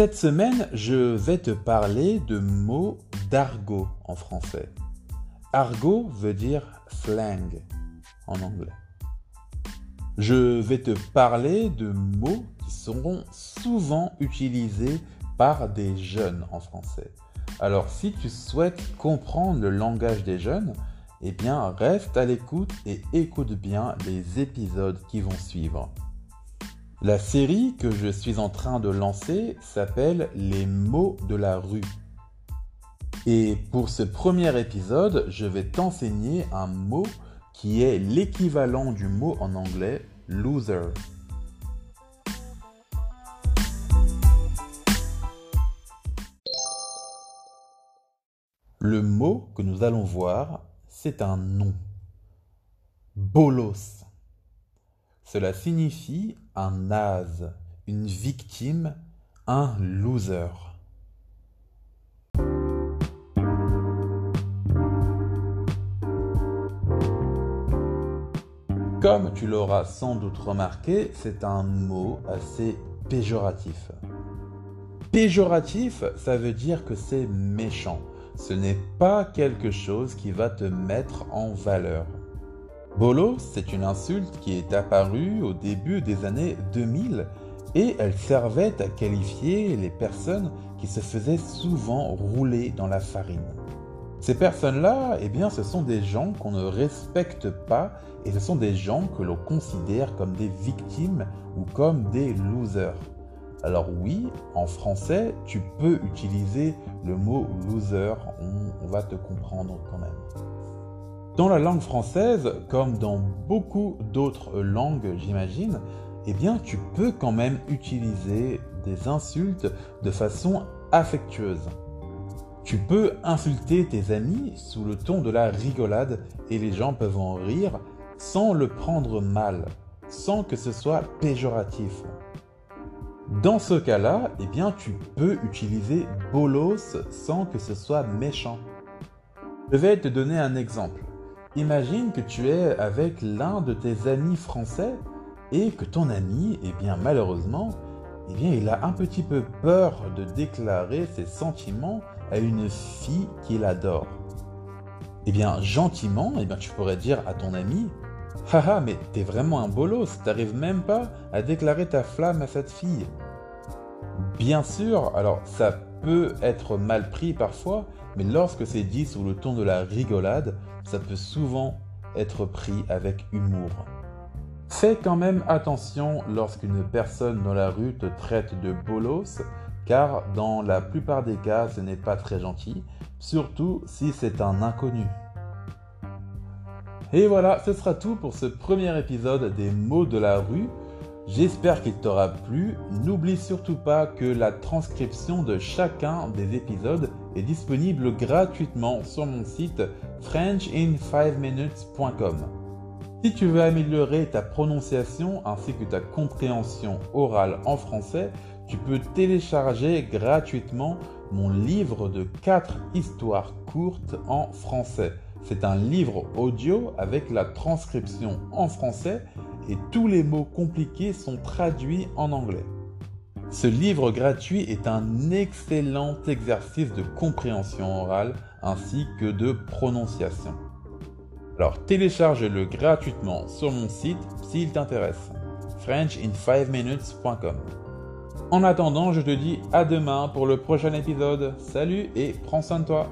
Cette semaine, je vais te parler de mots d'argot en français. Argot veut dire slang en anglais. Je vais te parler de mots qui seront souvent utilisés par des jeunes en français. Alors si tu souhaites comprendre le langage des jeunes, eh bien reste à l'écoute et écoute bien les épisodes qui vont suivre. La série que je suis en train de lancer s'appelle Les mots de la rue. Et pour ce premier épisode, je vais t'enseigner un mot qui est l'équivalent du mot en anglais loser. Le mot que nous allons voir, c'est un nom. Bolos. Cela signifie un naze, une victime, un loser. Comme tu l'auras sans doute remarqué, c'est un mot assez péjoratif. Péjoratif, ça veut dire que c'est méchant. Ce n'est pas quelque chose qui va te mettre en valeur. Bolos, c'est une insulte qui est apparue au début des années 2000 et elle servait à qualifier les personnes qui se faisaient souvent rouler dans la farine. Ces personnes-là, eh bien, ce sont des gens qu'on ne respecte pas et ce sont des gens que l'on considère comme des victimes ou comme des losers. Alors oui, en français, tu peux utiliser le mot loser, on, on va te comprendre quand même. Dans la langue française, comme dans beaucoup d'autres langues, j'imagine, eh tu peux quand même utiliser des insultes de façon affectueuse. Tu peux insulter tes amis sous le ton de la rigolade et les gens peuvent en rire sans le prendre mal, sans que ce soit péjoratif. Dans ce cas-là, eh tu peux utiliser bolos sans que ce soit méchant. Je vais te donner un exemple. Imagine que tu es avec l'un de tes amis français et que ton ami, eh bien malheureusement, eh bien il a un petit peu peur de déclarer ses sentiments à une fille qu'il adore. Eh bien gentiment, eh bien tu pourrais dire à ton ami Haha, mais t'es vraiment un bolos, t'arrives même pas à déclarer ta flamme à cette fille. Bien sûr, alors ça peut être mal pris parfois, mais lorsque c'est dit sous le ton de la rigolade, ça peut souvent être pris avec humour. Fais quand même attention lorsqu'une personne dans la rue te traite de bolos, car dans la plupart des cas, ce n'est pas très gentil, surtout si c'est un inconnu. Et voilà, ce sera tout pour ce premier épisode des mots de la rue. J'espère qu'il t'aura plu. N'oublie surtout pas que la transcription de chacun des épisodes est disponible gratuitement sur mon site frenchin5minutes.com. Si tu veux améliorer ta prononciation ainsi que ta compréhension orale en français, tu peux télécharger gratuitement mon livre de 4 histoires courtes en français. C'est un livre audio avec la transcription en français et tous les mots compliqués sont traduits en anglais. Ce livre gratuit est un excellent exercice de compréhension orale ainsi que de prononciation. Alors télécharge-le gratuitement sur mon site s'il t'intéresse. frenchin5minutes.com En attendant, je te dis à demain pour le prochain épisode. Salut et prends soin de toi.